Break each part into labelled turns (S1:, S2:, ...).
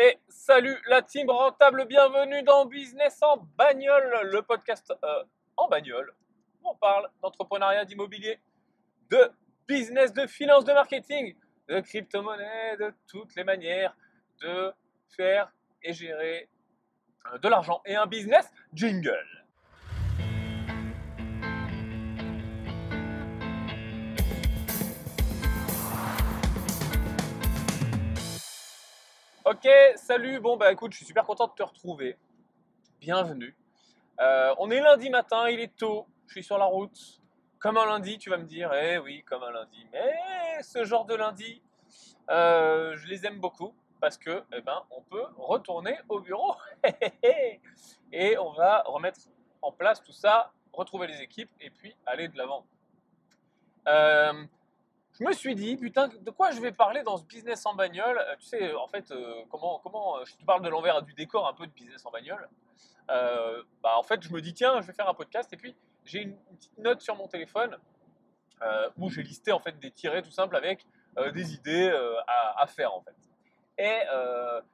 S1: Et salut la team rentable, bienvenue dans Business en bagnole, le podcast euh, en bagnole. où On parle d'entrepreneuriat, d'immobilier, de business, de finance, de marketing, de crypto-monnaie, de toutes les manières de faire et gérer euh, de l'argent et un business jingle. Ok, salut, bon bah écoute, je suis super content de te retrouver. Bienvenue. Euh, on est lundi matin, il est tôt, je suis sur la route. Comme un lundi, tu vas me dire, eh oui, comme un lundi. Mais ce genre de lundi, euh, je les aime beaucoup parce que, eh ben, on peut retourner au bureau et on va remettre en place tout ça, retrouver les équipes et puis aller de l'avant. Euh, je me suis dit, putain, de quoi je vais parler dans ce business en bagnole? Euh, Tu sais, en fait, euh, comment, comment euh, je te parle de l'envers du décor un peu de business en bagnole. bah, en fait, je me dis, tiens, je vais faire un podcast. Et puis, j'ai une, petite note sur mon téléphone où j'ai listé en fait des tirets tout simples avec des idées à, faire en fait. Et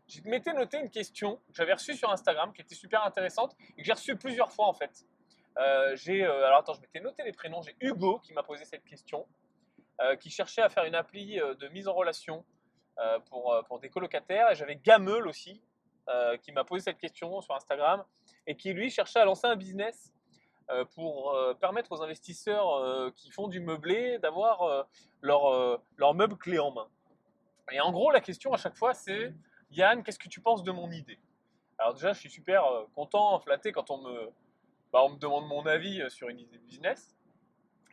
S1: je m'étais noté une question que j'avais reçue sur Instagram qui était super intéressante et que j'ai reçue plusieurs fois en fait. j'ai, alors attends, je m'étais noté les prénoms. J'ai Hugo qui m'a posé cette question. Euh, qui cherchait à faire une appli euh, de mise en relation euh, pour, pour des colocataires. Et j'avais Gameul aussi, qui m'a posé cette question sur Instagram, et qui lui cherchait à lancer un business pour permettre aux investisseurs qui font du meublé d'avoir leur, leur meuble clé en main. Et en gros, la question à chaque fois, c'est Yann, qu'est-ce que tu penses de mon idée? Alors déjà, je suis super content, flatté quand on me, bah, on me demande mon avis sur une idée de business.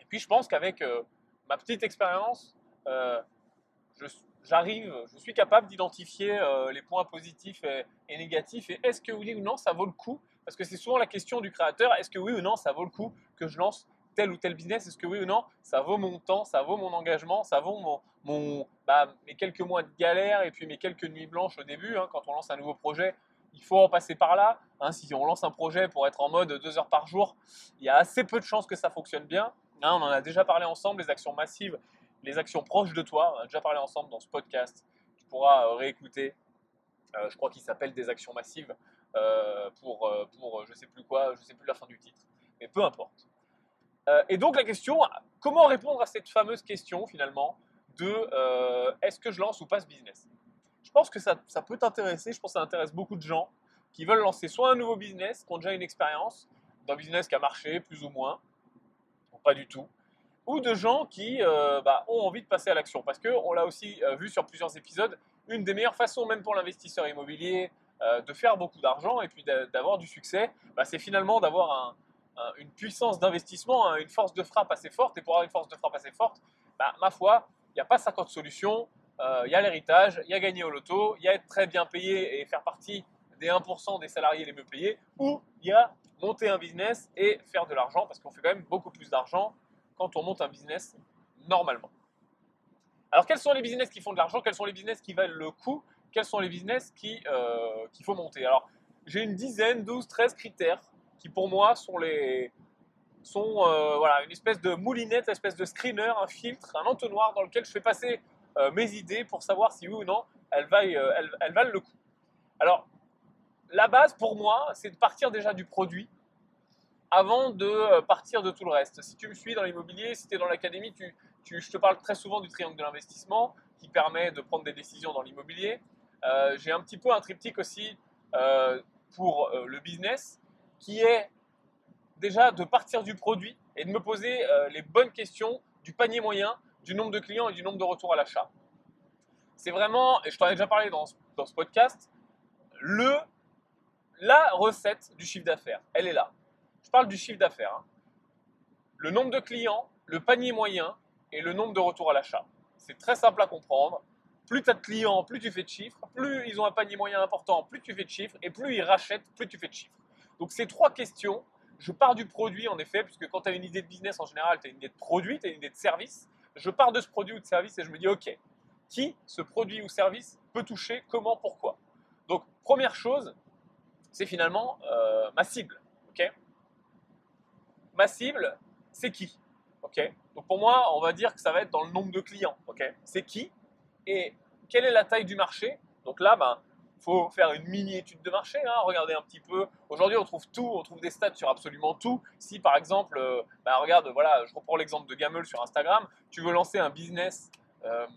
S1: Et puis, je pense qu'avec ma petite expérience, euh, j'arrive, je, suis capable d'identifier euh, les points positifs et, négatifs et est-ce que oui ou non ça vaut le coup? Parce que c'est souvent la question du créateur, est-ce que oui ou non ça vaut le coup que je lance tel ou tel business? Est-ce que oui ou non ça vaut mon temps, ça vaut mon engagement, ça vaut mon, mon bah, mes quelques mois de galère et puis mes quelques nuits blanches au début hein, quand on lance un nouveau projet? Il faut en passer par là. Hein, si on lance un projet pour être en mode deux heures par jour, il y a assez peu de chances que ça fonctionne bien. Hein, on en a déjà parlé ensemble, les actions massives, les actions proches de toi. On a déjà parlé ensemble dans ce podcast. Tu pourras euh, réécouter. Euh, je crois qu'il s'appelle des actions massives euh, pour, pour je sais plus quoi, je sais plus la fin du titre, mais peu importe. et donc la question, comment répondre à cette fameuse question finalement de est-ce que je lance ou pas ce business? Je pense que ça, ça peut t'intéresser, je pense que ça intéresse beaucoup de gens qui veulent lancer soit un nouveau business, qui ont déjà une expérience d'un business qui a marché plus ou moins, pas du tout, ou de gens qui euh, bah, ont envie de passer à l'action. Parce qu'on l'a aussi euh, vu sur plusieurs épisodes, une des meilleures façons, même pour l'investisseur immobilier, euh, de faire beaucoup d'argent et puis d'avoir du succès, bah, c'est finalement d'avoir une puissance d'investissement, hein, une force de frappe assez forte. Et pour avoir une force de frappe assez forte, bah, ma foi, il n'y a pas 50 solutions. Il y a l'héritage, il y a gagner au loto, il y a être très bien payé et faire partie des 1% des salariés les mieux payés, ou il y a monter un business et faire de l'argent, parce qu'on fait quand même beaucoup plus d'argent quand on monte un business normalement. Alors quels sont les business qui font de l'argent? Quels sont les business qui valent le coup? Quels sont les business euh, qu'il faut monter? Alors j'ai une dizaine, 12, 13 critères qui pour moi sont les sont euh, voilà une espèce de moulinette, une espèce de screener, un filtre, un entonnoir dans lequel je fais passer euh, mes idées pour savoir si oui ou non elles, elles, elles valent le coup. Alors la base pour moi, c'est de partir déjà du produit avant de euh, partir de tout le reste. Si tu me suis dans l'immobilier, si tu es dans l'académie, tu, je te parle très souvent du triangle de l'investissement qui permet de prendre des décisions dans l'immobilier. Euh, j'ai un petit peu un triptyque aussi euh, pour le business qui est déjà de partir du produit et de me poser les bonnes questions du panier moyen, du nombre de clients et du nombre de retours à l'achat. C'est vraiment, et je t'en ai déjà parlé dans, dans ce podcast, le la recette du chiffre d'affaires, elle est là. Je parle du chiffre d'affaires. Hein. Le nombre de clients, le panier moyen et le nombre de retours à l'achat. C'est très simple à comprendre. Plus tu as de clients, plus tu fais de chiffres. Plus ils ont un panier moyen important, plus tu fais de chiffres. Et plus ils rachètent, plus tu fais de chiffres. Donc ces trois questions, je pars du produit en effet, puisque quand tu as une idée de business en général, tu as une idée de produit, tu as une idée de service. Je pars de ce produit ou de service et je me dis, OK, qui ce produit ou service peut toucher, comment, pourquoi? Donc première chose, c'est finalement euh, ma cible. ma cible, c'est qui? Ok? Donc pour moi, on va dire que ça va être dans le nombre de clients. ok? C'est qui? Et quelle est la taille du marché? Donc là, ben, faut faire une mini étude de marché, hein, regarder un petit peu. Aujourd'hui, on trouve tout, on trouve des stats sur absolument tout. Si par exemple, euh, bah, regarde, voilà, je reprends l'exemple de Gamel sur Instagram, tu veux lancer un business euh,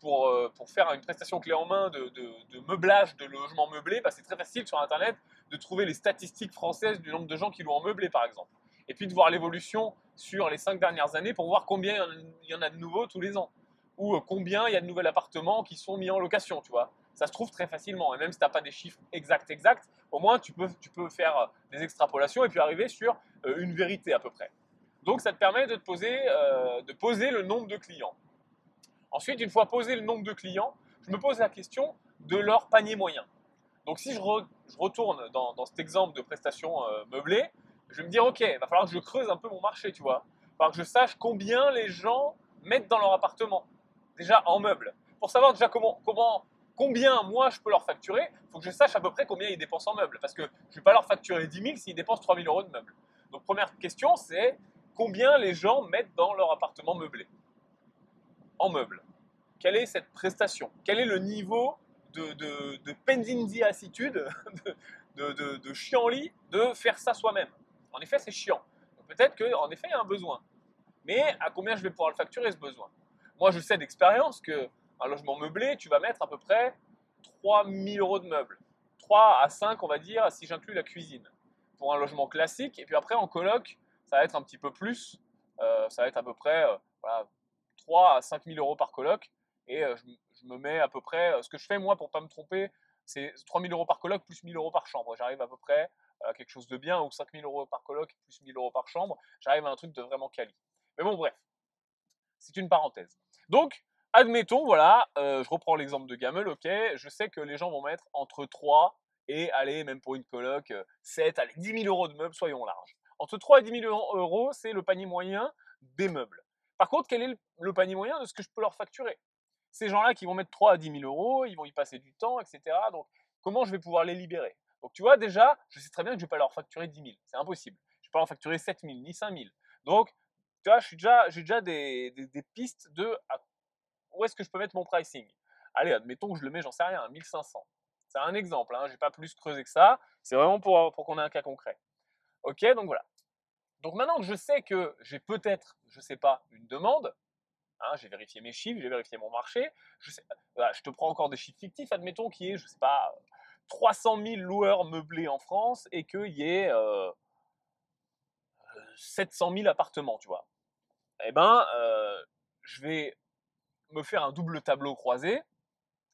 S1: pour, euh, pour faire une prestation clé en main de, de, meublage de logement meublé, bah, c'est très facile sur Internet de trouver les statistiques françaises du nombre de gens qui l'ont en meublé, par exemple. Et puis de voir l'évolution sur les cinq dernières années pour voir combien il y en a de nouveaux tous les ans. Ou combien il y a de nouveaux appartements qui sont mis en location, tu vois ça se trouve très facilement. Et même si tu n'as pas des chiffres exacts, exacts, au moins tu peux, faire euh, des extrapolations et puis arriver sur euh, une vérité à peu près. Donc ça te permet euh, de poser le nombre de clients. Ensuite, une fois posé le nombre de clients, je me pose la question de leur panier moyen. Donc si je, retourne dans, cet exemple de prestation meublée, je vais me dire, ok, il va falloir que je creuse un peu mon marché, tu vois. Il que je sache combien les gens mettent dans leur appartement, déjà en meubles. Pour savoir déjà comment, comment combien moi je peux leur facturer, il faut que je sache à peu près combien ils dépensent en meubles. Parce que je ne vais pas leur facturer 10 000 s'ils dépensent 3 000 euros de meubles. Donc première question, c'est combien les gens mettent dans leur appartement meublé? En meubles. Quelle est cette prestation? Quel est le niveau de, de, de de, de, de, chiant-lit, de faire ça soi-même? En effet, c'est chiant. Peut-être qu'en effet, il y a un besoin. Mais à combien je vais pouvoir le facturer, ce besoin? Moi, je sais d'expérience que un logement meublé, tu vas mettre à peu près 3000 euros de meubles. 3 à 5, on va dire, si j'inclus la cuisine. Pour un logement classique. Et puis après, en coloc, ça va être un petit peu plus. Euh, ça va être à peu près 3 euh, à 5 000 euros par coloc. Et euh, je, me mets à peu près. ce que je fais, moi, pour pas me tromper, c'est 3 000 euros par coloc plus 1000 euros par chambre. J'arrive à peu près à quelque chose de bien. Ou 5 000 euros par coloc plus 1000 euros par chambre. J'arrive à un truc de vraiment quali. Mais bon, bref. C'est une parenthèse. Donc, Admettons, voilà, euh, je reprends l'exemple de Gamel, ok, je sais que les gens vont mettre entre 3 et, allez, même pour une coloc, 7, euh, allez, 10 000 euros de meubles, soyons larges. Entre 3 et 10 000 euros, c'est le panier moyen des meubles. Par contre, quel est le panier moyen de ce que je peux leur facturer? Ces gens-là qui vont mettre 3 à 10 000 euros, ils vont y passer du temps, etc. Donc, comment je vais pouvoir les libérer? Donc, tu vois, déjà, je sais très bien que je ne vais pas leur facturer 10 000. C'est impossible. Je ne vais pas leur facturer 7 000 ni 5 000. Donc, tu vois, j'ai déjà, déjà des, pistes de où est-ce que je peux mettre mon pricing? Allez, admettons que je le mets, j'en sais rien, à 1500. C'est un exemple, hein, je n'ai pas plus creusé que ça. C'est vraiment pour qu'on ait un cas concret. Ok, donc voilà. Donc maintenant que je sais que j'ai peut-être, je ne sais pas, une demande, hein, j'ai vérifié mes chiffres, j'ai vérifié mon marché, je, je te prends encore des chiffres fictifs, admettons qu'il y ait, je ne sais pas, 300 000 loueurs meublés en France et qu'il y ait 700 euh, 000 appartements, tu vois. Eh ben, euh, je vais me faire un double tableau croisé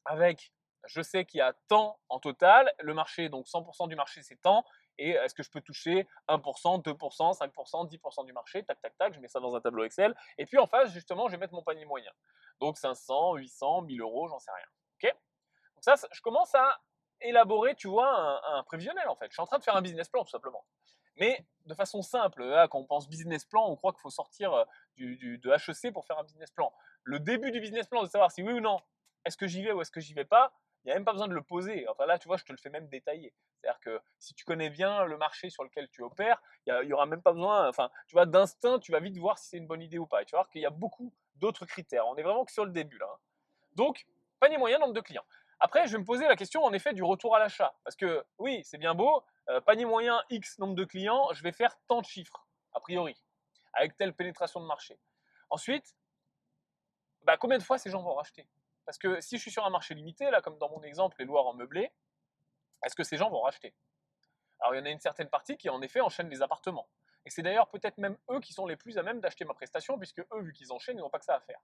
S1: avec, je sais qu'il y a tant en total, le marché, donc 100% du marché c'est tant, et est-ce que je peux toucher 1%, 2%, 5%, 10% du marché, tac, tac, tac, je mets ça dans un tableau Excel, et puis en face, justement, je vais mettre mon panier moyen. Donc 500, 800, 1000 euros, j'en sais rien. Ok? Donc ça, je commence à élaborer, tu vois, un, prévisionnel en fait. Je suis en train de faire un business plan tout simplement. Mais de façon simple, quand on pense business plan, on croit qu'il faut sortir euh, du, de HEC pour faire un business plan le début du business plan, de savoir si oui ou non, est-ce que j'y vais ou est-ce que j'y vais pas, il n'y a même pas besoin de le poser. Enfin là, tu vois, je te le fais même détailler. C'est-à-dire que si tu connais bien le marché sur lequel tu opères, il n'y aura même pas besoin, enfin, tu vois, d'instinct, tu vas vite voir si c'est une bonne idée ou pas. Et tu vas voir qu'il y a beaucoup d'autres critères. On est vraiment que sur le début là. Hein. Donc, panier moyen, nombre de clients. Après, je vais me poser la question en effet du retour à l'achat. Parce que oui, c'est bien beau, euh, panier moyen, X nombre de clients, je vais faire tant de chiffres, a priori, avec telle pénétration de marché. Ensuite, bah, combien de fois ces gens vont racheter? Parce que si je suis sur un marché limité, là, comme dans mon exemple, les loueurs en meublé, est-ce que ces gens vont racheter? Alors, il y en a une certaine partie qui, en effet, enchaîne les appartements. Et c'est d'ailleurs peut-être même eux qui sont les plus à même d'acheter ma prestation, puisque eux, vu qu'ils enchaînent, ils n'ont pas que ça à faire.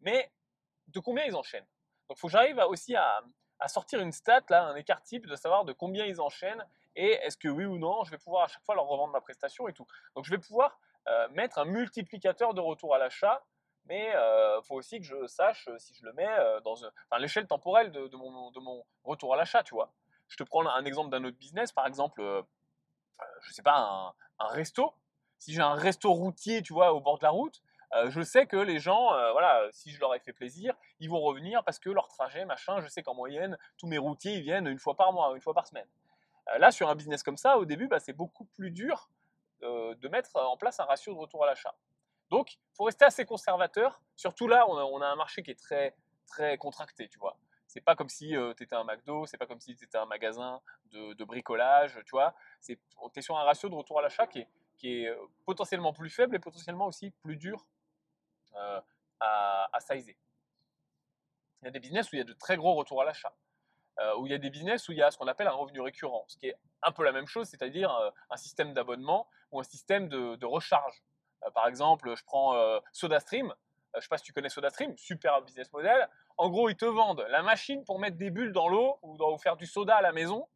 S1: Mais de combien ils enchaînent? Donc, il faut que j'arrive aussi à, sortir une stat, là, un écart type, de savoir de combien ils enchaînent et est-ce que oui ou non, je vais pouvoir à chaque fois leur revendre ma prestation et tout. Donc, je vais pouvoir euh, mettre un multiplicateur de retour à l'achat mais euh, faut aussi que je sache euh, si je le mets euh, dans l'échelle temporelle de, mon, retour à l'achat, tu vois. Je te prends un exemple d'un autre business, par exemple, je sais pas, un, un resto. Si j'ai un resto routier, tu vois, au bord de la route, je sais que les gens, voilà, si je leur ai fait plaisir, ils vont revenir parce que leur trajet, machin, je sais qu'en moyenne, tous mes routiers, ils viennent une fois par mois, une fois par semaine. là, sur un business comme ça, au début, bah, c'est beaucoup plus dur de mettre en place un ratio de retour à l'achat. Donc, il faut rester assez conservateur. Surtout là, on a, un marché qui est très, très contracté, tu vois. C'est pas comme si tu étais un McDo, c'est pas comme si tu étais un magasin de, bricolage, tu vois. Tu es sur un ratio de retour à l'achat qui est, qui est potentiellement plus faible et potentiellement aussi plus dur à, à sizer. Il y a des business où il y a de très gros retours à l'achat. Euh, où il y a des business où il y a ce qu'on appelle un revenu récurrent, ce qui est un peu la même chose, c'est-à-dire euh, un système d'abonnement ou un système de, recharge. Euh, par exemple, je prends SodaStream, je ne sais pas si tu connais SodaStream, super business model. En gros, ils te vendent la machine pour mettre des bulles dans l'eau ou, faire du soda à la maison.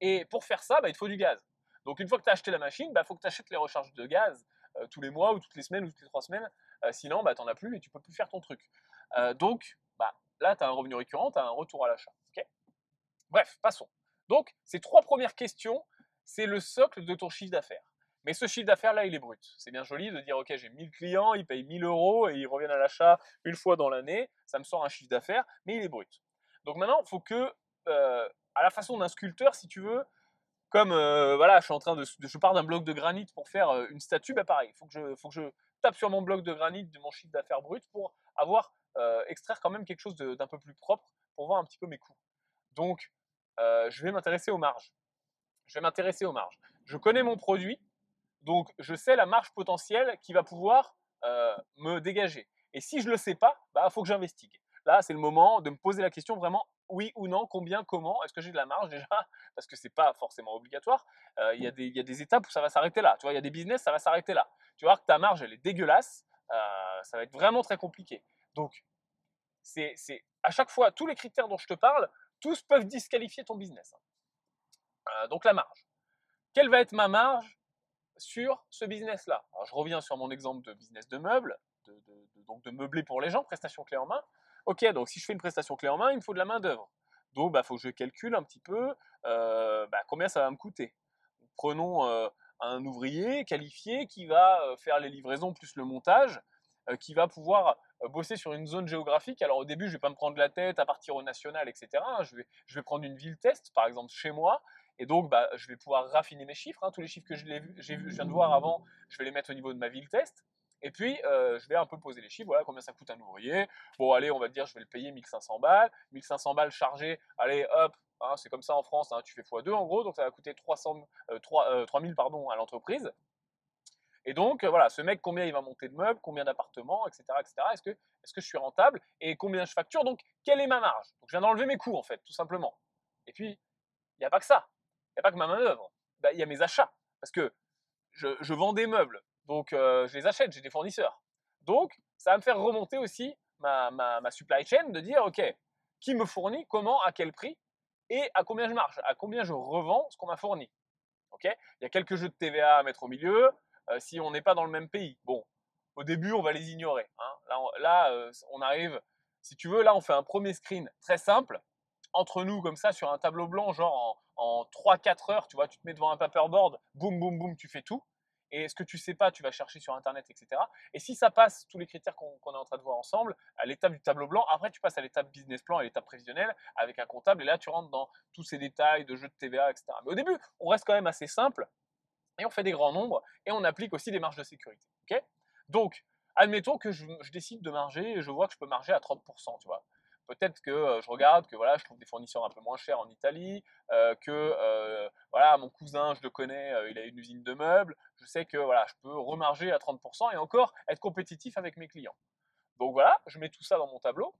S1: Et pour faire ça, bah, il te faut du gaz. Donc une fois que tu as acheté la machine, il bah, faut que tu achètes les recharges de gaz tous les mois ou toutes les semaines ou toutes les trois semaines. sinon, bah, tu n'en as plus et tu peux plus faire ton truc. donc bah, là, tu as un revenu récurrent, tu as un retour à l'achat. Bref, passons. Donc, ces trois premières questions, c'est le socle de ton chiffre d'affaires. Mais ce chiffre d'affaires-là, il est brut. C'est bien joli de dire, OK, j'ai 1000 clients, ils payent 1000 euros et ils reviennent à l'achat une fois dans l'année. Ça me sort un chiffre d'affaires, mais il est brut. Donc maintenant, il faut que, euh, à la façon d'un sculpteur, si tu veux, comme euh, voilà, je suis en train de, je pars d'un bloc de granit pour faire euh, une statue, bah pareil, il faut que je, faut que je tape sur mon bloc de granit de mon chiffre d'affaires brut pour avoir extraire quand même quelque chose d'un peu plus propre pour voir un petit peu mes coûts. Donc je vais m'intéresser aux marges. Je vais m'intéresser aux marges. Je connais mon produit, donc je sais la marge potentielle qui va pouvoir euh, me dégager. Et si je ne le sais pas, il bah, faut que j'investigue. Là, c'est le moment de me poser la question vraiment oui ou non, combien, comment, est-ce que j'ai de la marge déjà? Parce que ce n'est pas forcément obligatoire. Euh, il y, y, a des étapes où ça va s'arrêter là. Tu vois, il y a des business, ça va s'arrêter là. Tu vois que ta marge, elle est dégueulasse. ça va être vraiment très compliqué. Donc, c'est à chaque fois, tous les critères dont je te parle, tous peuvent disqualifier ton business. Hein. Euh, donc la marge. Quelle va être ma marge? Sur ce business-là Je reviens sur mon exemple de business de meubles, de, donc de meubler pour les gens, prestation clé en main. Ok, donc si je fais une prestation clé en main, il me faut de la main d'œuvre. Donc il bah, faut que je calcule un petit peu euh, bah, combien ça va me coûter. Prenons euh, un ouvrier qualifié qui va faire les livraisons plus le montage, qui va pouvoir euh, bosser sur une zone géographique. Alors au début, je vais pas me prendre la tête à partir au national, etc. Hein. Je vais prendre une ville test, par exemple chez moi, et donc bah, je vais pouvoir raffiner mes chiffres. Hein. Tous les chiffres que je viens de voir avant, je vais les mettre au niveau de ma ville test. Et puis, euh, je vais un peu poser les chiffres, voilà combien ça coûte un ouvrier. Bon, allez, on va dire, je vais le payer 1500 balles. 1500 balles chargées, allez, hop, hein, c'est comme ça en France, tu fais x2 en gros, donc ça va coûter 300, 3, 3000 pardon, à l'entreprise. Et donc, euh, voilà, ce mec, combien il va monter de meubles, combien d'appartements, etc., etc. Est-ce que, est que je suis rentable et combien je facture Donc, quelle est ma marge? Donc, je viens d'enlever mes coûts, en fait, tout simplement. Et puis, il n'y a pas que ça. Il n'y a pas que ma main-d'œuvre. Bah, il y a mes achats. Parce que je, vends des meubles. Donc, euh, je les achète, j'ai des fournisseurs. Donc, ça va me faire remonter aussi ma, supply chain de dire, OK, qui me fournit, comment, à quel prix et à combien je marche, à combien je revends ce qu'on m'a fourni. OK? Il y a quelques jeux de TVA à mettre au milieu. Euh, si on n'est pas dans le même pays. Bon, au début, on va les ignorer. Hein. Là euh, on arrive, si tu veux, là, on fait un premier screen très simple, entre nous, comme ça, sur un tableau blanc, genre en, en 3-4 heures, tu vois, tu te mets devant un paperboard, boum, boum, boum, tu fais tout. Et ce que tu sais pas, tu vas chercher sur Internet, etc. Et si ça passe tous les critères qu'on est en train de voir ensemble, à l'étape du tableau blanc, après tu passes à l'étape business plan, à l'étape prévisionnelle avec un comptable. Et là, tu rentres dans tous ces détails de jeux de TVA, etc. Mais au début, on reste quand même assez simple et on fait des grands nombres, et on applique aussi des marges de sécurité. Donc, admettons que je, décide de marger, et je vois que je peux marger à 30%, tu vois. Peut-être que euh, je regarde que voilà, je trouve des fournisseurs un peu moins chers en Italie, euh, que euh, voilà, mon cousin, je le connais, il a une usine de meubles, je sais que voilà, je peux remarger à 30% et encore être compétitif avec mes clients. Donc voilà, je mets tout ça dans mon tableau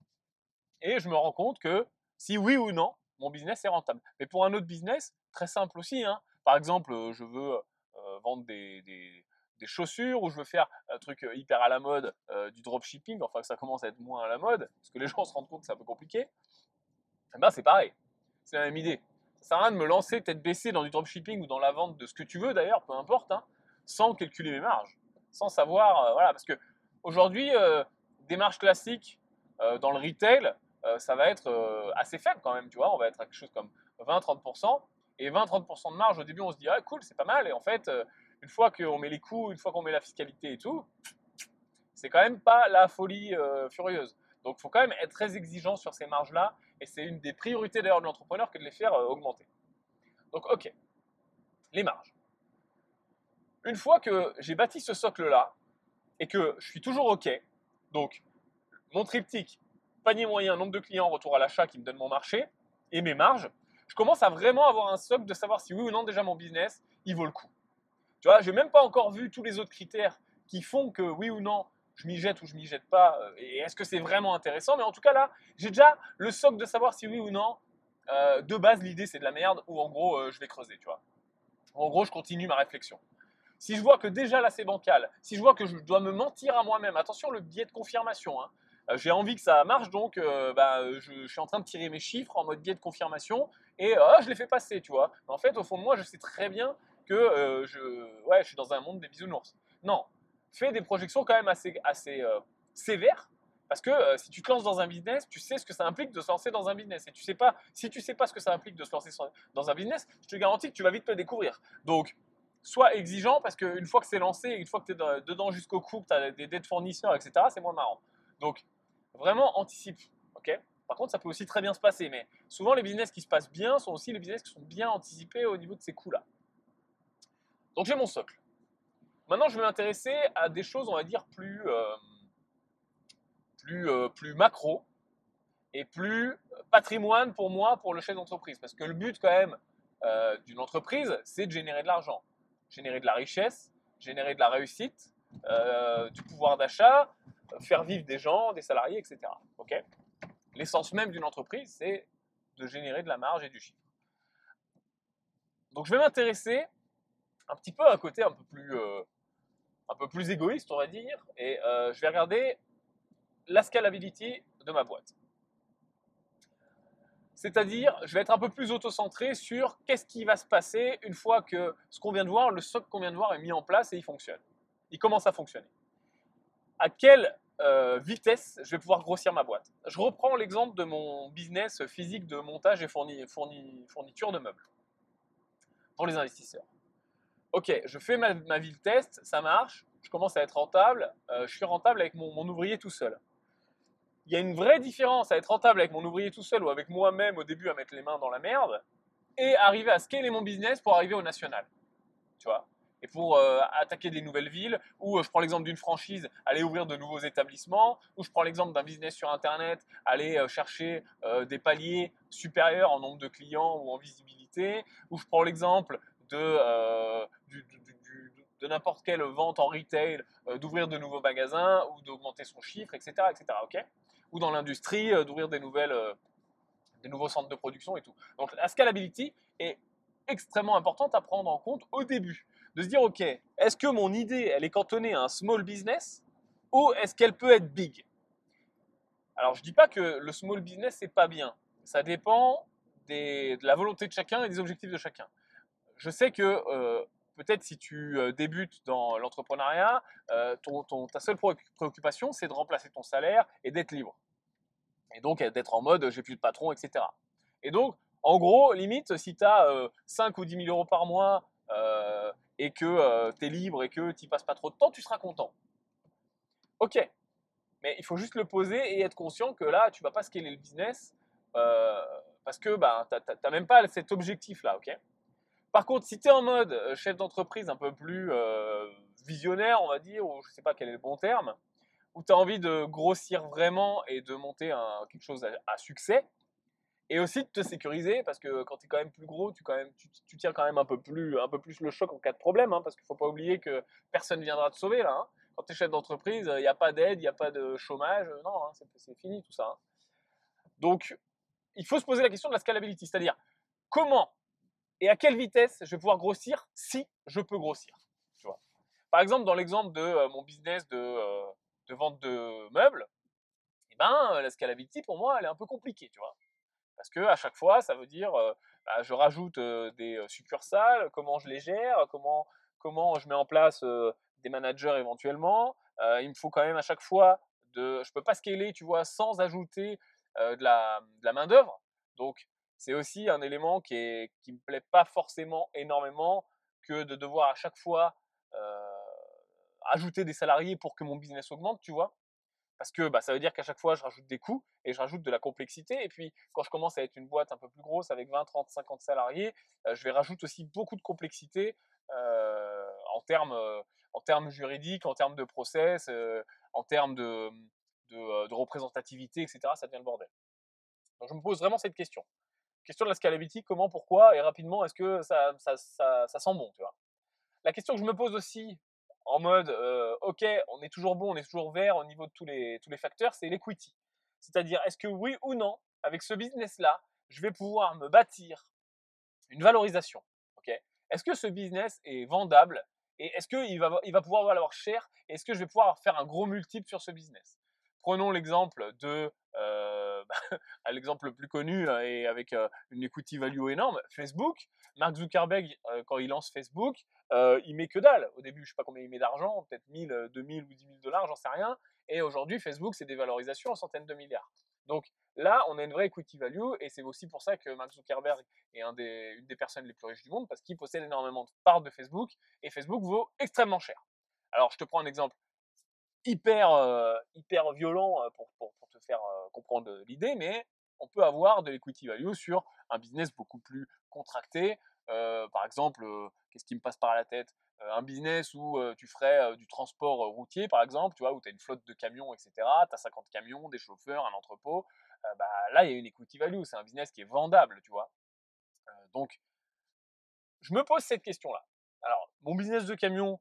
S1: et je me rends compte que si oui ou non, mon business est rentable. Mais pour un autre business, très simple aussi, hein. par exemple, je veux vendre des, chaussures ou je veux faire un truc euh, hyper à la mode, euh, du dropshipping, enfin que ça commence à être moins à la mode, parce que les gens se rendent compte que c'est un peu compliqué, eh ben c'est pareil, c'est la même idée. Ça sert à rien de me lancer tête baissée dans du dropshipping ou dans la vente de ce que tu veux d'ailleurs, peu importe, hein, sans calculer mes marges, sans savoir, voilà, parce que aujourd'hui, des marges classiques dans le retail, ça va être assez faible quand même, tu vois, on va être à quelque chose comme 20-30%, et 20-30% de marge, au début, on se dit, ah cool, c'est pas mal. Et en fait, euh, une fois qu'on met les coûts, une fois qu'on met la fiscalité et tout, c'est quand même pas la folie euh, furieuse. Donc, il faut quand même être très exigeant sur ces marges-là. Et c'est une des priorités d'ailleurs de l'entrepreneur que de les faire euh, augmenter. Donc, ok, les marges. Une fois que j'ai bâti ce socle-là et que je suis toujours ok, donc mon triptyque, panier moyen, nombre de clients, retour à l'achat qui me donne mon marché et mes marges, je commence à vraiment avoir un socle de savoir si oui ou non déjà mon business, il vaut le coup. Tu vois, j'ai même pas encore vu tous les autres critères qui font que oui ou non, je m'y jette ou je m'y jette pas, euh, et est-ce que c'est vraiment intéressant, mais en tout cas là, j'ai déjà le socle de savoir si oui ou non, euh, de base l'idée c'est de la merde, ou en gros euh, je vais creuser, tu vois. En gros, je continue ma réflexion. Si je vois que déjà là c'est bancal, si je vois que je dois me mentir à moi-même, attention le biais de confirmation, hein, j'ai envie que ça marche, donc bah, je, suis en train de tirer mes chiffres en mode biais de confirmation et euh, je les fais passer, tu vois. En fait, au fond de moi, je sais très bien que je, suis dans un monde des bisounours. Non, fais des projections quand même assez, assez sévères parce que si tu te lances dans un business, tu sais ce que ça implique de se lancer dans un business. Et tu sais pas, si tu sais pas ce que ça implique de se lancer dans un business, je te garantis que tu vas vite te découvrir. Donc, sois exigeant parce qu'une fois que c'est lancé, une fois que tu es dedans jusqu'au cou, que tu as des dettes fournisseurs, etc., c'est moins marrant. Donc, vraiment anticipe. ok? Par contre, ça peut aussi très bien se passer, mais souvent les business qui se passent bien sont aussi les business qui sont bien anticipés au niveau de ces coûts-là. Donc j'ai mon socle. Maintenant, je vais m'intéresser à des choses, on va dire, plus, euh, euh, plus macro et plus patrimoine pour moi, pour le chef d'entreprise. Parce que le but, quand même, euh, d'une entreprise, c'est de générer de l'argent, générer de la richesse, générer de la réussite, du pouvoir d'achat, faire vivre des gens, des salariés, etc. Ok? L'essence même d'une entreprise, c'est de générer de la marge et du chiffre. Donc je vais m'intéresser un petit peu un côté un peu plus, euh, un peu plus égoïste, on va dire, et euh, je vais regarder la scalability de ma boîte. C'est-à-dire, je vais être un peu plus auto-centré sur qu'est-ce qui va se passer une fois que ce qu'on vient de voir, le socle qu'on vient de voir est mis en place et il fonctionne. Il commence à fonctionner. À quelle euh, vitesse, je vais pouvoir grossir ma boîte? Je reprends l'exemple de mon business physique de montage et fourniture de meubles pour les investisseurs. Ok, je fais ma, ville test, ça marche, je commence à être rentable, euh, je suis rentable avec mon, ouvrier tout seul. Il y a une vraie différence à être rentable avec mon ouvrier tout seul ou avec moi-même au début à mettre les mains dans la merde et arriver à scaler mon business pour arriver au national. Tu vois et pour euh, attaquer des nouvelles villes, ou euh, je prends l'exemple d'une franchise, aller ouvrir de nouveaux établissements, ou je prends l'exemple d'un business sur Internet, aller chercher des paliers supérieurs en nombre de clients ou en visibilité, ou je prends l'exemple de, de n'importe quelle vente en retail, d'ouvrir de nouveaux magasins ou d'augmenter son chiffre, etc. etc. ou dans l'industrie, d'ouvrir des, nouvelles, des nouveaux centres de production et tout. Donc la scalability est extrêmement importante à prendre en compte au début de se dire, OK, est-ce que mon idée, elle est cantonnée à un small business ou est-ce qu'elle peut être big? Alors, je ne dis pas que le small business, c'est pas bien. Ça dépend de la volonté de chacun et des objectifs de chacun. Je sais que peut-être si tu débutes dans l'entrepreneuriat, ta seule préoccupation, c'est de remplacer ton salaire et d'être libre. Et donc d'être en mode j'ai plus de patron, etc. Et donc, en gros, limite, si tu as 5 ou 10 000 euros par mois et que tu es libre et que tu passes pas trop de temps, tu seras content. Ok, mais il faut juste le poser et être conscient que là, tu vas pas scaler le business parce que bah, tu n'as même pas cet objectif-là. ok? Par contre, si tu es en mode euh, chef d'entreprise un peu plus visionnaire, on va dire, ou je sais pas quel est le bon terme, où tu as envie de grossir vraiment et de monter quelque chose à succès, et aussi de te sécuriser parce que quand tu es quand même plus gros, tu, quand même, tu, tiens quand même un peu, plus, le choc en cas de problème, hein, parce qu'il ne faut pas oublier que personne ne viendra te sauver là. Hein. Quand tu es chef d'entreprise, il n'y a pas d'aide, il n'y a pas de chômage, non, hein, c'est fini tout ça. Donc, il faut se poser la question de la scalability, c'est-à-dire comment et à quelle vitesse je vais pouvoir grossir si je peux grossir. Tu vois? Par exemple, dans l'exemple de euh, mon business de, euh, de, vente de meubles, eh ben, la scalability pour moi, elle est un peu compliquée, tu vois? Parce que à chaque fois, ça veut dire, euh, bah, je rajoute euh, des succursales, comment je les gère, comment, comment je mets en place des managers éventuellement. il me faut quand même à chaque fois de, je peux pas scaler, tu vois, sans ajouter de la, de la main d'œuvre. Donc c'est aussi un élément qui qui me plaît pas forcément énormément que de devoir à chaque fois ajouter des salariés pour que mon business augmente, tu vois? Parce que bah, ça veut dire qu'à chaque fois, je rajoute des coûts et je rajoute de la complexité. Et puis, quand je commence à être une boîte un peu plus grosse avec 20, 30, 50 salariés, je vais rajouter aussi beaucoup de complexité en, termes, juridiques, en termes de process, en termes de, de, représentativité, etc., ça devient le bordel. Donc je me pose vraiment cette question. Question de la scalability, comment, pourquoi, et rapidement, est-ce que ça, ça, ça, sent bon, tu vois? La question que je me pose aussi, en mode, ok, on est toujours bon, on est toujours vert au niveau de tous les, tous les facteurs, c'est l'equity. C'est-à-dire, est-ce que oui ou non, avec ce business-là, je vais pouvoir me bâtir une valorisation Est-ce que ce business est vendable et est-ce qu'il va, il va pouvoir valoir cher est-ce que je vais pouvoir faire un gros multiple sur ce business? Prenons l'exemple de euh, l'exemple le plus connu euh, et avec une equity value énorme, Facebook. Mark Zuckerberg, quand il lance Facebook, il met que dalle. Au début, je sais pas combien il met d'argent, peut-être 1000, 2000 ou 10 000 dollars, j'en sais rien. Et aujourd'hui, Facebook, c'est des valorisations en centaines de milliards. Donc là, on a une vraie equity value et c'est aussi pour ça que Mark Zuckerberg est une des personnes les plus riches du monde parce qu'il possède énormément de parts de Facebook et Facebook vaut extrêmement cher. Alors, je te prends un exemple hyper, euh, hyper violent euh, pour, pour, te faire euh, comprendre l'idée, mais on peut avoir de l'equity value sur un business beaucoup plus contracté. par exemple, qu'est-ce qui me passe par la tête? Un business où tu ferais du transport routier, par exemple, tu vois, où tu as une flotte de camions, etc. Tu as 50 camions, des chauffeurs, un entrepôt. bah, là, il y a une equity value. C'est un business qui est vendable, tu vois. donc, je me pose cette question-là. Alors, mon business de camion,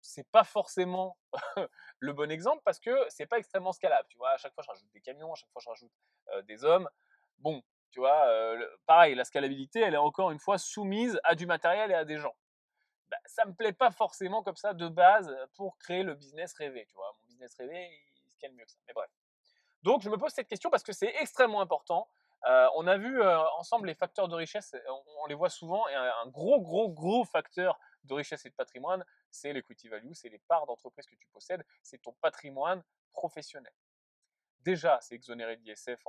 S1: c'est pas forcément le bon exemple parce que c'est pas extrêmement scalable. Tu vois, à chaque fois je rajoute des camions, à chaque fois je rajoute des hommes. Bon, tu vois, pareil, la scalabilité, elle est encore une fois soumise à du matériel et à des gens. Bah, ça me plaît pas forcément comme ça de base pour créer le business rêvé. Tu vois, mon business rêvé, il scale mieux que ça. Mais bref. Donc je me pose cette question parce que c'est extrêmement important. on a vu ensemble les facteurs de richesse, on, les voit souvent, et un, gros, gros, gros facteur de richesse et de patrimoine, c'est l'equity value, c'est les parts d'entreprise que tu possèdes, c'est ton patrimoine professionnel. Déjà, c'est exonéré d'ISF,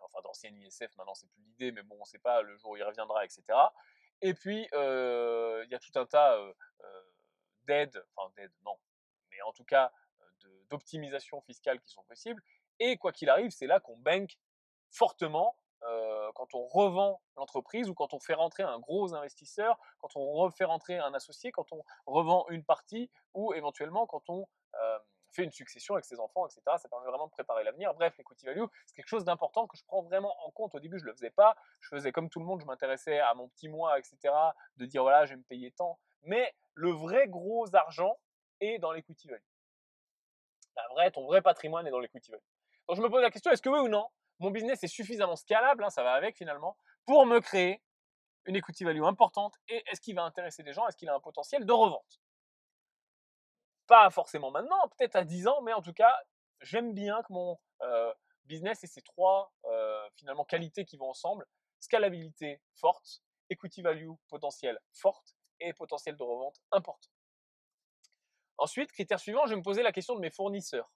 S1: enfin d'ancienne ISF, maintenant c'est plus l'idée, mais bon, on ne sait pas le jour où il reviendra, etc. Et puis, euh, il y a tout un tas euh, euh, d'aides, enfin d'aides, non, mais en tout cas d'optimisation fiscale qui sont possibles. Et quoi qu'il arrive, c'est là qu'on bank fortement euh, quand on revend l'entreprise ou quand on fait rentrer un gros investisseur, quand on refait rentrer un associé, quand on revend une partie ou éventuellement quand on euh, fait une succession avec ses enfants, etc. Ça permet vraiment de préparer l'avenir. Bref, l'equity value, c'est quelque chose d'important que je prends vraiment en compte. Au début, je ne le faisais pas. Je faisais comme tout le monde, je m'intéressais à mon petit mois, etc. De dire voilà, je vais me payer tant. Mais le vrai gros argent est dans l'equity value. Ton vrai patrimoine est dans l'equity value. Donc je me pose la question, est-ce que oui ou non, mon business est suffisamment scalable, hein, ça va avec finalement, pour me créer une equity value importante et est-ce qu'il va intéresser des gens, est-ce qu'il a un potentiel de revente? Pas forcément maintenant, peut-être à 10 ans, mais en tout cas, j'aime bien que mon euh, business ait ces trois euh, finalement qualités qui vont ensemble, scalabilité forte, equity value potentiel forte et potentiel de revente important. Ensuite, critère suivant, je vais me poser la question de mes fournisseurs.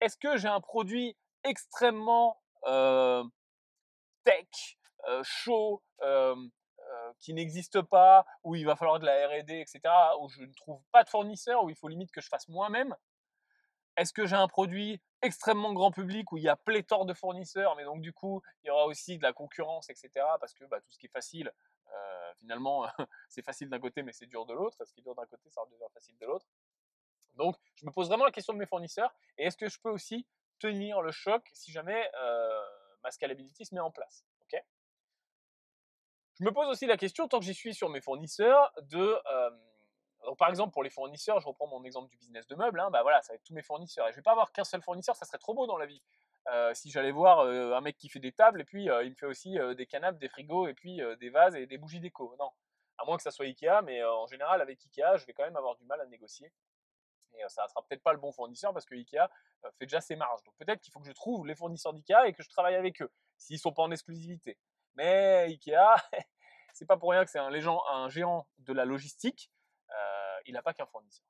S1: Est-ce que j'ai un produit extrêmement tech, euh, chaud, euh, qui n'existe pas, où il va falloir de la R&D, etc., où je ne trouve pas de fournisseur, où il faut limite que je fasse moi-même Est-ce que j'ai un produit extrêmement grand public où il y a pléthore de fournisseurs, mais donc du coup, il y aura aussi de la concurrence, etc., parce que bah, tout ce qui est facile, finalement, c'est facile d'un côté, mais c'est dur de l'autre. Ce qui est dur d'un côté, ça devient facile de l'autre. Donc, je me pose vraiment la question de mes fournisseurs. Et est-ce que je peux aussi tenir le choc si jamais euh, ma scalability se met en place. je me pose aussi la question, tant que j'y suis sur mes fournisseurs, de... Euh, donc par exemple, pour les fournisseurs, je reprends mon exemple du business de meubles, hein, bah voilà, ça va être tous mes fournisseurs. Et je vais pas avoir qu'un seul fournisseur, ça serait trop beau dans la vie. Euh, si j'allais voir un mec qui fait des tables, et puis il me fait aussi des canapes, des frigos, et puis des vases et des bougies déco. Non, à moins que ça soit Ikea, mais en général, avec Ikea, je vais quand même avoir du mal à négocier. Et ça ne sera peut-être pas le bon fournisseur parce que Ikea fait déjà ses marges. Donc peut-être qu'il faut que je trouve les fournisseurs d'IKEA et que je travaille avec eux, s'ils ne sont pas en exclusivité. Mais Ikea, c'est pas pour rien que c'est un, un, géant de la logistique, euh, il n'a pas qu'un fournisseur.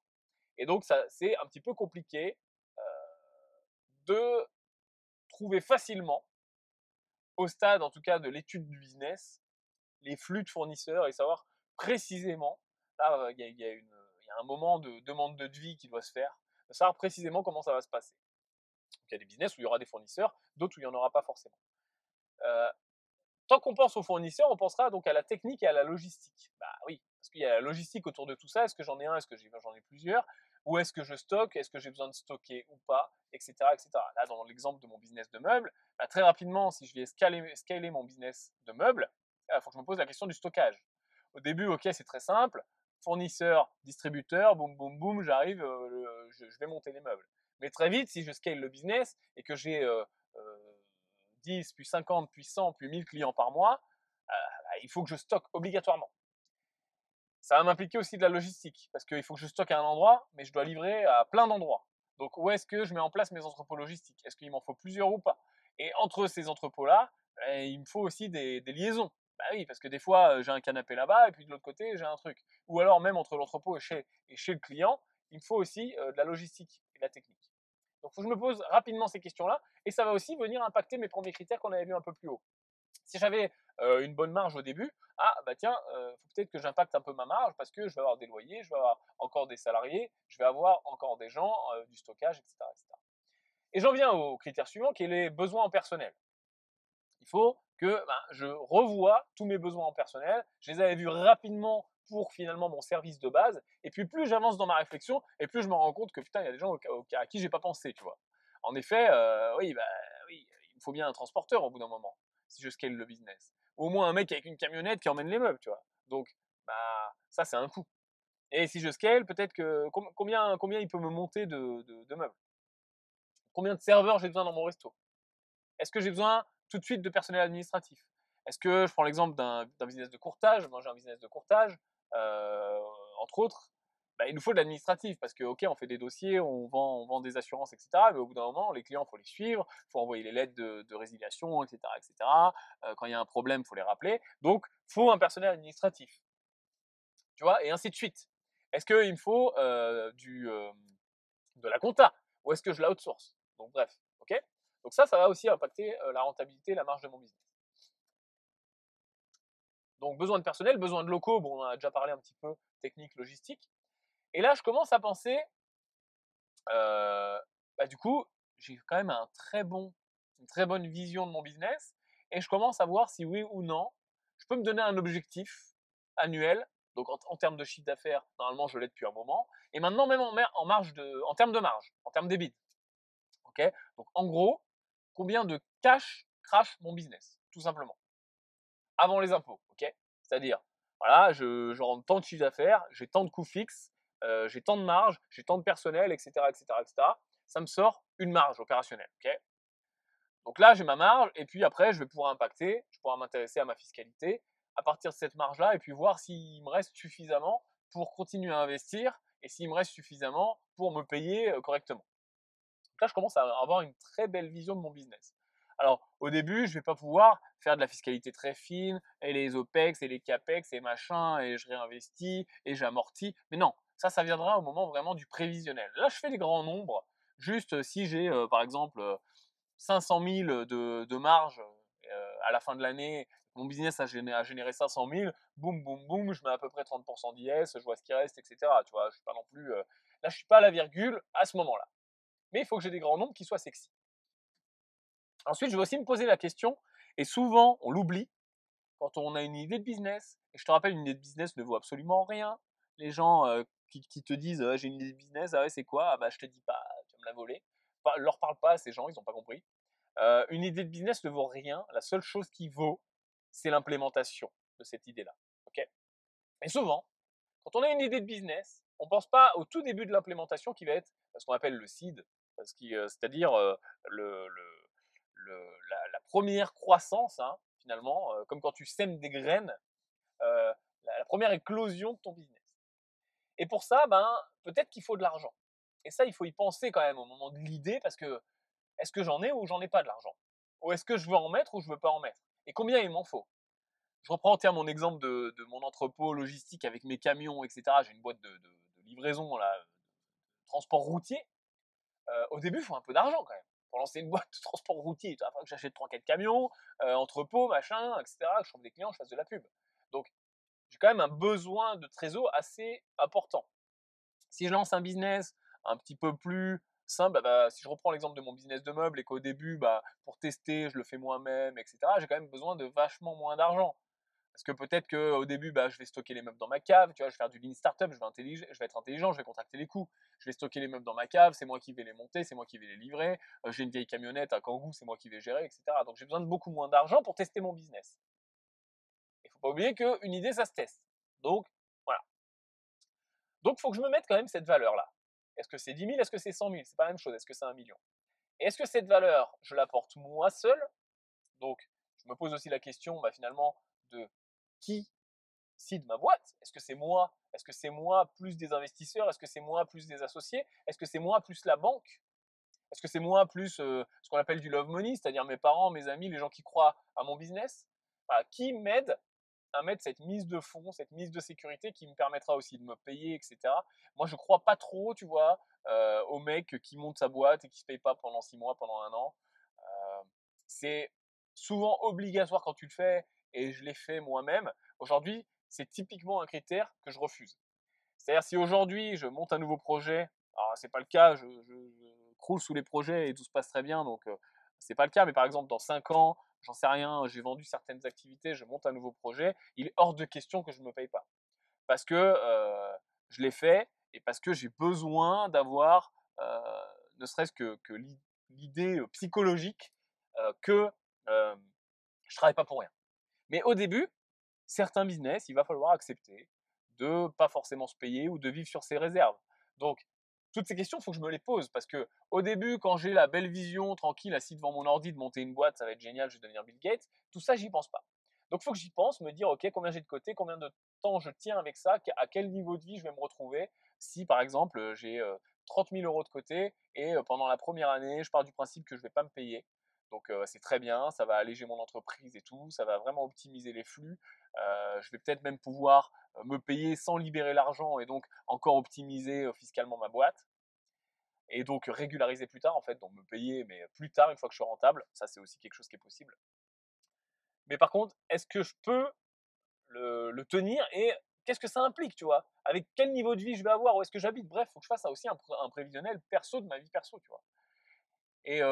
S1: Et donc c'est un petit peu compliqué euh, de trouver facilement, au stade en tout cas de l'étude du business, les flux de fournisseurs et savoir précisément, là il y, a, un moment de demande de devis qui doit se faire, de savoir précisément comment ça va se passer il y a des business où il y aura des fournisseurs, d'autres où il n'y en aura pas forcément. Euh, tant qu'on pense aux fournisseurs, on pensera donc à la technique et à la logistique. Bah oui, parce qu'il y a la logistique autour de tout ça. Est-ce que j'en ai un? Est-ce que j'en ai plusieurs? Où est-ce que je stocke, est-ce que j'ai besoin de stocker ou pas, etc. etc. Là, dans l'exemple de mon business de meubles, bah, très rapidement, si je vais scaler, mon business de meubles, il faut que je me pose la question du stockage. Au début, ok, c'est très simple. Fournisseur, distributeur, boum, boum, boum, j'arrive, euh, je, vais monter les meubles. Mais très vite, si je scale le business et que j'ai 10, euh, euh, puis 50, puis 100, puis 1000 clients par mois, bah, il faut que je stocke obligatoirement. Ça va m'impliquer aussi de la logistique, parce qu'il faut que je stocke à un endroit, mais je dois livrer à plein d'endroits. Donc où est-ce que je mets en place mes entrepôts logistiques? Est-ce qu'il m'en faut plusieurs ou pas? Et entre ces entrepôts-là, eh, il me faut aussi des, liaisons. Bah oui, parce que des fois, j'ai un canapé là-bas, et puis de l'autre côté, j'ai un truc. Ou alors même entre l'entrepôt et chez, et chez le client, il me faut aussi de la logistique et de la technique. Donc faut que je me pose rapidement ces questions-là, et ça va aussi venir impacter mes premiers critères qu'on avait vus un peu plus haut. Si j'avais une bonne marge au début, ah bah tiens, il faut peut-être que j'impacte un peu ma marge parce que je vais avoir des loyers, je vais avoir encore des salariés, je vais avoir encore des gens, du stockage, etc. Et j'en viens au critère suivant qui est les besoins en personnel. Il faut que ben, je revoie tous mes besoins en personnel. Je les avais vus rapidement pour finalement mon service de base. Et puis plus j'avance dans ma réflexion, et plus je me rends compte que putain, il y a des gens à qui j'ai pas pensé, tu vois. En effet, oui, bah, oui, il me faut bien un transporteur au bout d'un moment si je scale le business au moins un mec avec une camionnette qui emmène les meubles, tu vois. Donc, bah, ça, c'est un coût. Et si je scale, peut-être que combien, combien il peut me monter de, de, meubles? Combien de serveurs j'ai besoin dans mon resto? Est-ce que j'ai besoin tout de suite de personnel administratif Est-ce que je prends l'exemple d'un business de courtage Moi, j'ai un business de courtage, euh, entre autres. Bah, il nous faut de l'administratif parce que, ok, on fait des dossiers, on vend, on vend des assurances, etc. Mais au bout d'un moment, les clients, il faut les suivre, il faut envoyer les lettres de, résiliation, etc. etc. Euh, quand il y a un problème, il faut les rappeler. Donc, il faut un personnel administratif. Tu vois, et ainsi de suite. Est-ce qu'il me faut euh, du, de la compta ou est-ce que je l'outsource? Donc, bref, Donc, ça, ça va aussi impacter la rentabilité, la marge de mon business. Donc, besoin de personnel, besoin de locaux, bon, on a déjà parlé un petit peu technique, logistique. Et là, je commence à penser, bah, du coup, j'ai quand même un très bon, une très bonne vision de mon business et je commence à voir si oui ou non, je peux me donner un objectif annuel. Donc en, termes de chiffre d'affaires, normalement je l'ai depuis un moment. Et maintenant même en, marge de, en termes de marge, en termes d'EBIT. Ok? Donc en gros, combien de cash crash mon business, tout simplement. Avant les impôts, ok? C'est-à-dire, voilà, je, rentre tant de chiffre d'affaires, j'ai tant de coûts fixes, euh, j'ai tant de marge, j'ai tant de personnel, etc., etc., etc. Ça me sort une marge opérationnelle. Donc là, j'ai ma marge, et puis après, je vais pouvoir impacter, je pourrai m'intéresser à ma fiscalité à partir de cette marge-là, et puis voir s'il me reste suffisamment pour continuer à investir, et s'il me reste suffisamment pour me payer euh, correctement. Donc là, je commence à avoir une très belle vision de mon business. Alors, au début, je ne vais pas pouvoir faire de la fiscalité très fine, et les OPEX, et les CAPEX, et machin, et je réinvestis, et j'amortis. Mais non, ça, ça viendra au moment vraiment du prévisionnel. Là, je fais des grands nombres. Juste si j'ai, par exemple, 500 000 de, marge à la fin de l'année, mon business a généré, a généré 500 000, boum, boum, boum, je mets à peu près 30% d'IS, je vois ce qui reste, etc. Tu vois, je suis pas non plus. là, je suis pas à la virgule à ce moment-là. Mais il faut que j'ai des grands nombres qui soient sexy. Ensuite, je vais aussi me poser la question, et souvent on l'oublie, quand on a une idée de business, et je te rappelle, une idée de business ne vaut absolument rien. Les gens qui, te disent j'ai une idée de business, ah c'est quoi? Ah bah je te dis pas, tu vas me la voler. Ne leur parle pas à ces gens, ils n'ont pas compris. une idée de business ne vaut rien. La seule chose qui vaut, c'est l'implémentation de cette idée-là. ok? Et souvent, quand on a une idée de business, on ne pense pas au tout début de l'implémentation qui va être ce qu'on appelle le seed, c'est-à-dire la, première croissance, hein, finalement, comme quand tu sèmes des graines, la première éclosion de ton business. Et pour ça, ben, peut-être qu'il faut de l'argent. Et ça, il faut y penser quand même au moment de l'idée, parce que est-ce que j'en ai ou j'en ai pas de l'argent? Ou est-ce que je veux en mettre ou je veux pas en mettre? Et combien il m'en faut? Je reprends tiens, mon exemple de, mon entrepôt logistique avec mes camions, etc. J'ai une boîte de, livraison, transport routier. Euh, au début, il faut un peu d'argent quand même. Pour lancer une boîte de transport routier, il faut que j'achète 3-4 camions, euh, entrepôt, machin, etc. Que je trouve des clients, je fasse de la pub. Donc, j'ai quand même un besoin de trésor assez important. Si je lance un business un petit peu plus simple, bah, si je reprends l'exemple de mon business de meubles et qu'au début, bah, pour tester, je le fais moi-même, etc., j'ai quand même besoin de vachement moins d'argent. Parce que peut-être qu'au début, bah, je vais stocker les meubles dans ma cave, tu vois, je vais faire du lean startup, je vais, être intelligent, je vais contracter les coûts. Je vais stocker les meubles dans ma cave, c'est moi qui vais les monter, c'est moi qui vais les livrer. Euh, j'ai une vieille camionnette à Kangoo, c'est moi qui vais gérer, etc. Donc j'ai besoin de beaucoup moins d'argent pour tester mon business. Il ne faut pas oublier qu'une idée, ça se teste. Donc, voilà. Donc, il faut que je me mette quand même cette valeur-là. Est-ce que c'est 10 000 Est-ce que c'est 100 000 C'est pas la même chose. Est-ce que c'est un million? Est-ce que cette valeur, je la porte moi seul? Donc, je me pose aussi la question, bah, finalement, de qui cite ma boîte? Est-ce que c'est moi? Est-ce que c'est moi plus des investisseurs? Est-ce que c'est moi plus des associés? Est-ce que c'est moi plus la banque? Est-ce que c'est moi plus ce qu'on appelle du love money, c'est-à-dire mes parents, mes amis, les gens qui croient à mon business? Qui m'aide à mettre cette mise de fonds, cette mise de sécurité qui me permettra aussi de me payer, etc. Moi, je ne crois pas trop, tu vois, au mec qui monte sa boîte et qui se paye pas pendant six mois, pendant un an. C'est souvent obligatoire quand tu le fais et je l'ai fait moi-même. Aujourd'hui, c'est typiquement un critère que je refuse. C'est-à-dire si aujourd'hui je monte un nouveau projet, alors c'est pas le cas, je, croule sous les projets et tout se passe très bien, donc euh, c'est pas le cas, mais par exemple dans 5 ans, j'en sais rien, j'ai vendu certaines activités, je monte un nouveau projet, il est hors de question que je ne me paye pas. Parce que euh, je l'ai fait et parce que j'ai besoin d'avoir, euh, ne serait-ce que, que l'idée psychologique que je travaille pas pour rien. Mais au début, certains business, il va falloir accepter de pas forcément se payer ou de vivre sur ses réserves. Donc, toutes ces questions, il faut que je me les pose parce que au début, quand j'ai la belle vision, tranquille, assis devant mon ordi, de monter une boîte, ça va être génial, je vais devenir Bill Gates, tout ça, j'y pense pas. Donc, il faut que j'y pense, me dire, ok, combien j'ai de côté, combien de temps je tiens avec ça, à quel niveau de vie je vais me retrouver si, par exemple, j'ai 30 000 euros de côté et pendant la première année, je pars du principe que je ne vais pas me payer. Donc c'est très bien, ça va alléger mon entreprise et tout, ça va vraiment optimiser les flux. je vais peut-être même pouvoir me payer sans libérer l'argent et donc encore optimiser fiscalement ma boîte. Et donc régulariser plus tard en fait, donc me payer mais plus tard une fois que je suis rentable, ça c'est aussi quelque chose qui est possible. Mais par contre, est-ce que je peux le, tenir et qu'est-ce que ça implique, tu vois? Avec quel niveau de vie je vais avoir, où est-ce que j'habite? Bref, faut que je fasse ça aussi un prévisionnel perso de ma vie perso, tu vois? Et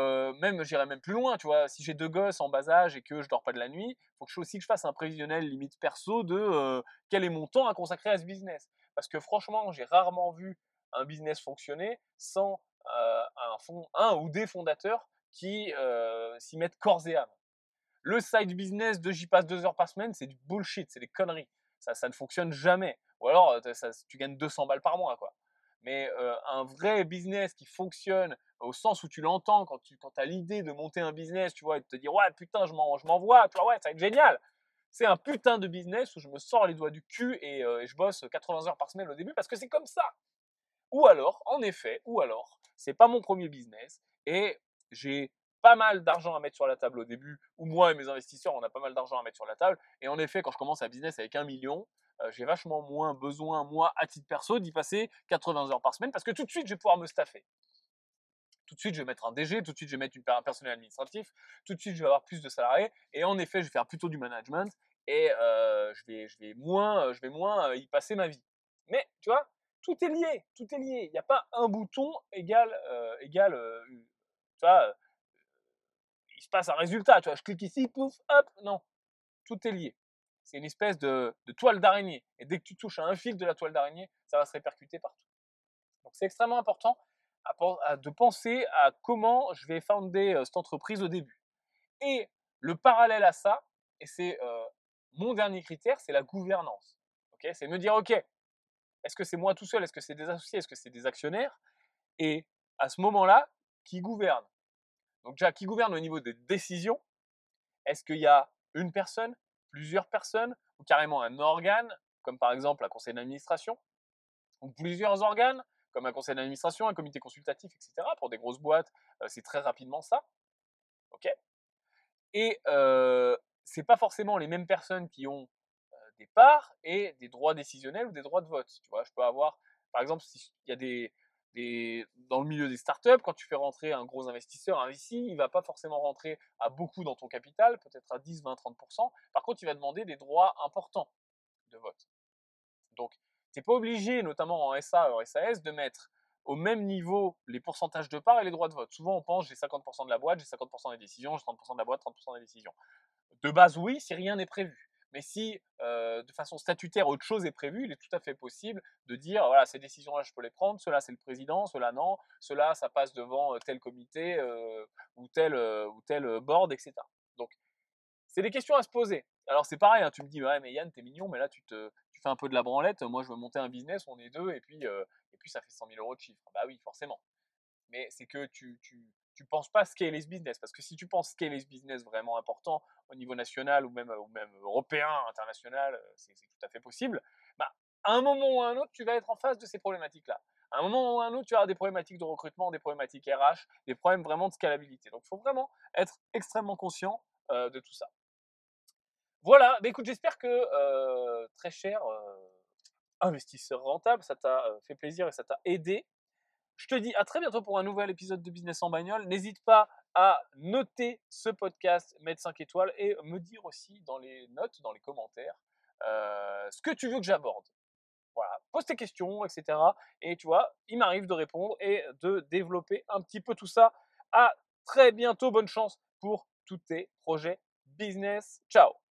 S1: même, j'irais même plus loin, tu vois, si j'ai deux gosses en bas âge et que je dors pas de la nuit, faut aussi que je fasse un prévisionnel limite perso de quel est mon temps à consacrer à ce business. Parce que franchement, j'ai rarement vu un business fonctionner sans un, fond, un ou des fondateurs qui s'y mettent corps et âme. Le side business de j'y passe deux heures par semaine, c'est du bullshit, c'est des conneries. Ça, ça ne fonctionne jamais. Ou alors, tu gagnes 200 balles par mois, quoi. Mais un vrai business qui fonctionne au sens où tu l'entends quand tu as l'idée de monter un business, tu vois, et de te dire ouais putain je m'en je m'envoie, tu vois ouais ça va être génial. C'est un putain de business où je me sors les doigts du cul et, et je bosse 80 heures par semaine au début parce que c'est comme ça. Ou alors, en effet, ou alors, c'est pas mon premier business et j'ai pas mal d'argent à mettre sur la table au début, ou moi et mes investisseurs, on a pas mal d'argent à mettre sur la table. Et en effet, quand je commence un business avec un million, euh, j'ai vachement moins besoin, moi, à titre perso, d'y passer 80 heures par semaine parce que tout de suite, je vais pouvoir me staffer. Tout de suite, je vais mettre un DG, tout de suite, je vais mettre un personnel administratif, tout de suite, je vais avoir plus de salariés. Et en effet, je vais faire plutôt du management et euh, je, vais, moins, je vais moins y passer ma vie. Mais, tu vois, tout est lié, tout est lié. Il n'y a pas un bouton égal, euh, égal tu vois, il se passe un résultat, tu vois, je clique ici, pouf, hop, non, tout est lié c'est une espèce de, toile d'araignée. Et dès que tu touches à un fil de la toile d'araignée, ça va se répercuter partout. Donc c'est extrêmement important de penser à comment je vais fonder euh, cette entreprise au début. Et le parallèle à ça, et c'est euh, mon dernier critère, c'est la gouvernance. c'est me dire, ok, est-ce que c'est moi tout seul, est-ce que c'est des associés, est-ce que c'est des actionnaires? Et à ce moment-là, qui gouverne? Donc déjà, qui gouverne au niveau des décisions? Est-ce qu'il y a une personne, plusieurs personnes, ou carrément un organe, comme par exemple un conseil d'administration, ou plusieurs organes, comme un conseil d'administration, un comité consultatif, etc. Pour des grosses boîtes, c'est très rapidement ça. Ok? Et euh, c'est pas forcément les mêmes personnes qui ont des parts et des droits décisionnels ou des droits de vote. Tu vois, je peux avoir, par exemple, s'il y a des, dans le milieu des startups, quand tu fais rentrer un gros investisseur, un VC, il va pas forcément rentrer à beaucoup dans ton capital, peut-être à 10, 20, 30%. Par contre, il va demander des droits importants de vote. Donc, tu n'es pas obligé, notamment en SA ou en SAS, de mettre au même niveau les pourcentages de parts et les droits de vote. Souvent, on pense j'ai 50% de la boîte, j'ai 50% des décisions, j'ai 30% de la boîte, 30% des décisions. De base, oui, si rien n'est prévu. Mais si de façon statutaire autre chose est prévu, il est tout à fait possible de dire voilà ces décisions-là je peux les prendre, cela c'est le président, cela non, cela ça passe devant tel comité ou tel ou tel board, etc. Donc c'est des questions à se poser. Alors c'est pareil, hein, tu me dis ouais mais Yann t'es mignon, mais là tu te tu fais un peu de la branlette. Moi je veux monter un business, on est deux et puis et puis ça fait 100 000 euros de chiffre. Bah oui forcément. Mais c'est que tu, tu tu penses pas scaler ce business. Parce que si tu penses scaler ce business vraiment important au niveau national ou même, même européen, international, euh, c'est tout à fait possible, bah, à un moment ou à un autre, tu vas être en face de ces problématiques-là. À un moment ou à un autre, tu as des problématiques de recrutement, des problématiques RH, des problèmes vraiment de scalabilité. Donc, il faut vraiment être extrêmement conscient euh, de tout ça. Voilà, bah, écoute, j'espère que euh, très cher investisseur rentable, ça t'a fait plaisir et ça t'a aidé je te dis à très bientôt pour un nouvel épisode de Business en bagnole. N'hésite pas à noter ce podcast, mettre 5 étoiles et me dire aussi dans les notes, dans les commentaires, euh, ce que tu veux que j'aborde. Voilà, pose tes questions, etc. Et tu vois, il m'arrive de répondre et de développer un petit peu tout ça. À très bientôt, bonne chance pour tous tes projets business. Ciao